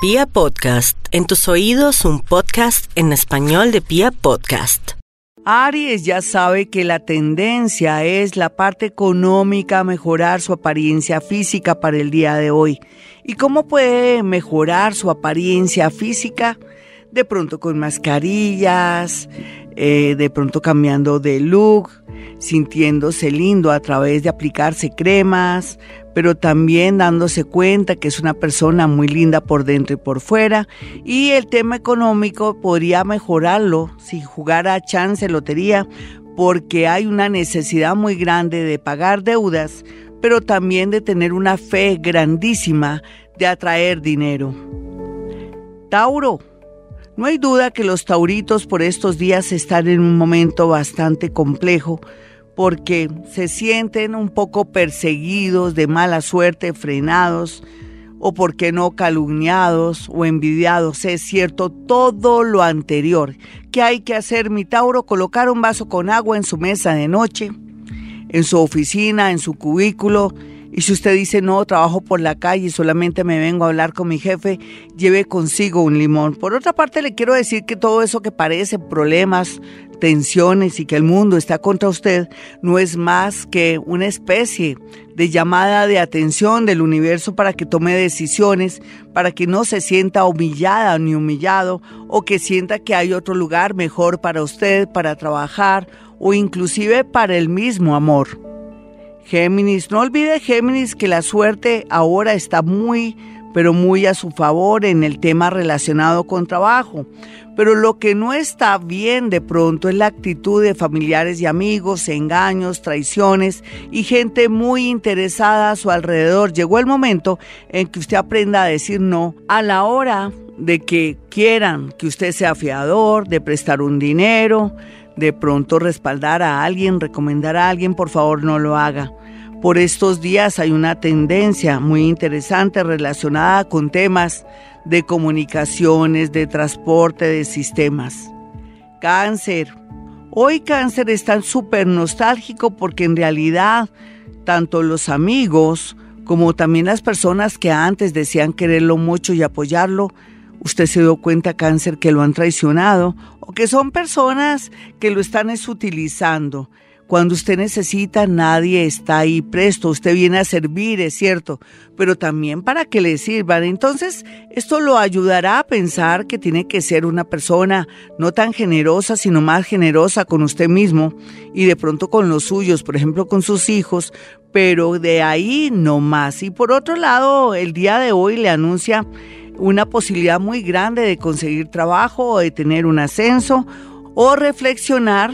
Pia Podcast, en tus oídos un podcast en español de Pia Podcast. Aries ya sabe que la tendencia es la parte económica, mejorar su apariencia física para el día de hoy. ¿Y cómo puede mejorar su apariencia física? De pronto con mascarillas, eh, de pronto cambiando de look, sintiéndose lindo a través de aplicarse cremas, pero también dándose cuenta que es una persona muy linda por dentro y por fuera. Y el tema económico podría mejorarlo si jugara chance lotería, porque hay una necesidad muy grande de pagar deudas, pero también de tener una fe grandísima de atraer dinero. Tauro. No hay duda que los tauritos por estos días están en un momento bastante complejo porque se sienten un poco perseguidos, de mala suerte, frenados, o porque no calumniados o envidiados. Es cierto todo lo anterior. ¿Qué hay que hacer, mi Tauro? Colocar un vaso con agua en su mesa de noche, en su oficina, en su cubículo. Y si usted dice, no, trabajo por la calle solamente me vengo a hablar con mi jefe, lleve consigo un limón. Por otra parte, le quiero decir que todo eso que parece problemas, tensiones y que el mundo está contra usted no es más que una especie de llamada de atención del universo para que tome decisiones, para que no se sienta humillada ni humillado o que sienta que hay otro lugar mejor para usted, para trabajar o inclusive para el mismo amor. Géminis, no olvide Géminis que la suerte ahora está muy pero muy a su favor en el tema relacionado con trabajo. Pero lo que no está bien de pronto es la actitud de familiares y amigos, engaños, traiciones y gente muy interesada a su alrededor. Llegó el momento en que usted aprenda a decir no a la hora de que quieran que usted sea fiador, de prestar un dinero, de pronto respaldar a alguien, recomendar a alguien, por favor no lo haga. Por estos días hay una tendencia muy interesante relacionada con temas de comunicaciones, de transporte, de sistemas. Cáncer. Hoy cáncer está súper nostálgico porque en realidad tanto los amigos como también las personas que antes decían quererlo mucho y apoyarlo, usted se dio cuenta cáncer que lo han traicionado o que son personas que lo están utilizando cuando usted necesita, nadie está ahí presto. Usted viene a servir, es cierto, pero también para que le sirvan. Entonces, esto lo ayudará a pensar que tiene que ser una persona no tan generosa, sino más generosa con usted mismo y de pronto con los suyos, por ejemplo, con sus hijos, pero de ahí no más. Y por otro lado, el día de hoy le anuncia una posibilidad muy grande de conseguir trabajo o de tener un ascenso o reflexionar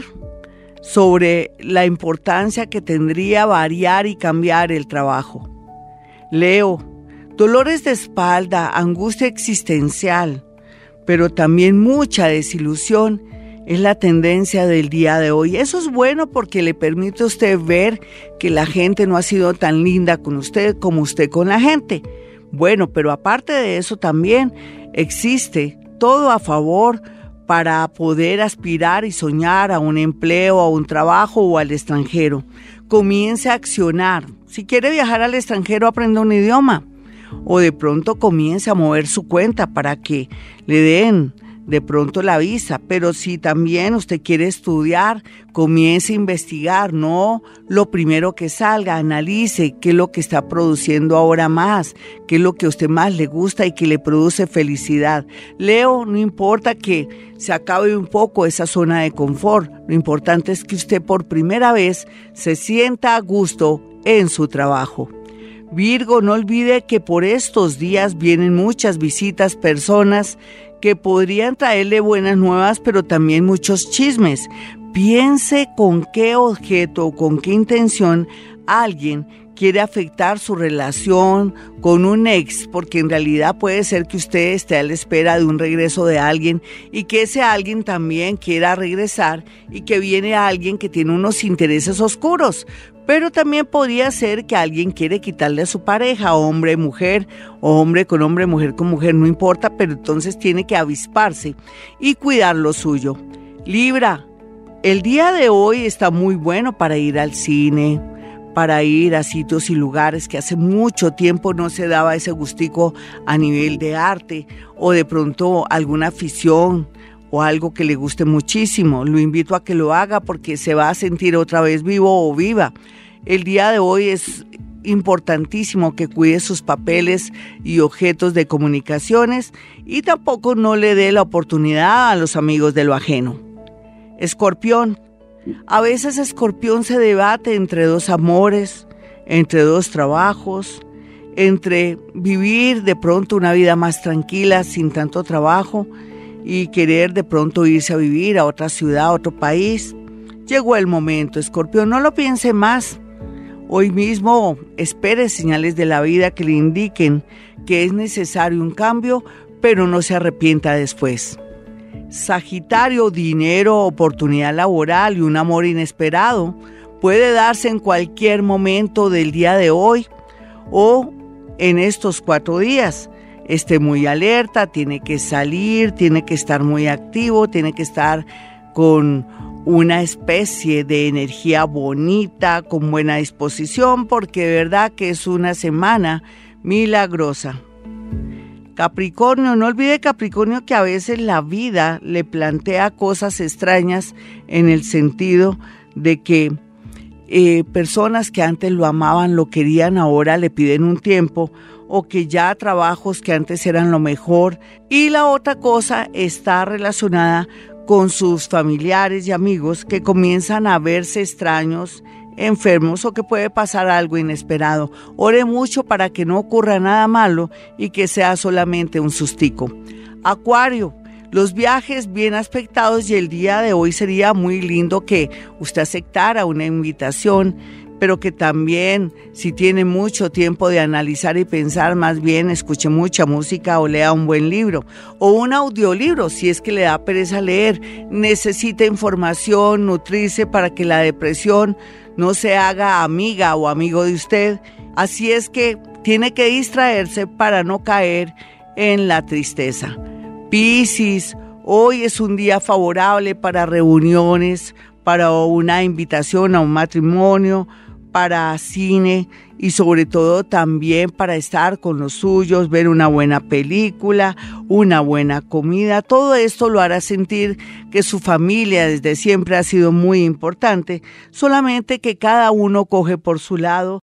sobre la importancia que tendría variar y cambiar el trabajo. Leo, dolores de espalda, angustia existencial, pero también mucha desilusión es la tendencia del día de hoy. Eso es bueno porque le permite a usted ver que la gente no ha sido tan linda con usted como usted con la gente. Bueno, pero aparte de eso también existe todo a favor para poder aspirar y soñar a un empleo, a un trabajo o al extranjero. Comience a accionar. Si quiere viajar al extranjero, aprenda un idioma. O de pronto comience a mover su cuenta para que le den de pronto la visa, pero si también usted quiere estudiar, comience a investigar, no lo primero que salga, analice qué es lo que está produciendo ahora más, qué es lo que a usted más le gusta y que le produce felicidad. Leo, no importa que se acabe un poco esa zona de confort, lo importante es que usted por primera vez se sienta a gusto en su trabajo. Virgo, no olvide que por estos días vienen muchas visitas, personas que podrían traerle buenas nuevas, pero también muchos chismes. Piense con qué objeto o con qué intención alguien quiere afectar su relación con un ex, porque en realidad puede ser que usted esté a la espera de un regreso de alguien y que ese alguien también quiera regresar y que viene alguien que tiene unos intereses oscuros. Pero también podría ser que alguien quiere quitarle a su pareja, hombre, mujer, o hombre con hombre, mujer con mujer, no importa, pero entonces tiene que avisparse y cuidar lo suyo. Libra, el día de hoy está muy bueno para ir al cine, para ir a sitios y lugares que hace mucho tiempo no se daba ese gustico a nivel de arte o de pronto alguna afición o algo que le guste muchísimo. Lo invito a que lo haga porque se va a sentir otra vez vivo o viva. El día de hoy es importantísimo que cuide sus papeles y objetos de comunicaciones y tampoco no le dé la oportunidad a los amigos de lo ajeno. Escorpión. A veces Escorpión se debate entre dos amores, entre dos trabajos, entre vivir de pronto una vida más tranquila sin tanto trabajo y querer de pronto irse a vivir a otra ciudad, a otro país. Llegó el momento, Escorpión, no lo piense más. Hoy mismo espere señales de la vida que le indiquen que es necesario un cambio, pero no se arrepienta después. Sagitario, dinero, oportunidad laboral y un amor inesperado puede darse en cualquier momento del día de hoy o en estos cuatro días. Esté muy alerta, tiene que salir, tiene que estar muy activo, tiene que estar con una especie de energía bonita, con buena disposición, porque verdad que es una semana milagrosa. Capricornio, no olvide Capricornio que a veces la vida le plantea cosas extrañas en el sentido de que eh, personas que antes lo amaban, lo querían, ahora le piden un tiempo o que ya trabajos que antes eran lo mejor. Y la otra cosa está relacionada con sus familiares y amigos que comienzan a verse extraños, enfermos o que puede pasar algo inesperado. Ore mucho para que no ocurra nada malo y que sea solamente un sustico. Acuario, los viajes bien aspectados y el día de hoy sería muy lindo que usted aceptara una invitación pero que también si tiene mucho tiempo de analizar y pensar, más bien escuche mucha música o lea un buen libro o un audiolibro si es que le da pereza leer, necesita información, nutrirse para que la depresión no se haga amiga o amigo de usted. Así es que tiene que distraerse para no caer en la tristeza. Piscis, hoy es un día favorable para reuniones, para una invitación a un matrimonio, para cine y sobre todo también para estar con los suyos, ver una buena película, una buena comida. Todo esto lo hará sentir que su familia desde siempre ha sido muy importante, solamente que cada uno coge por su lado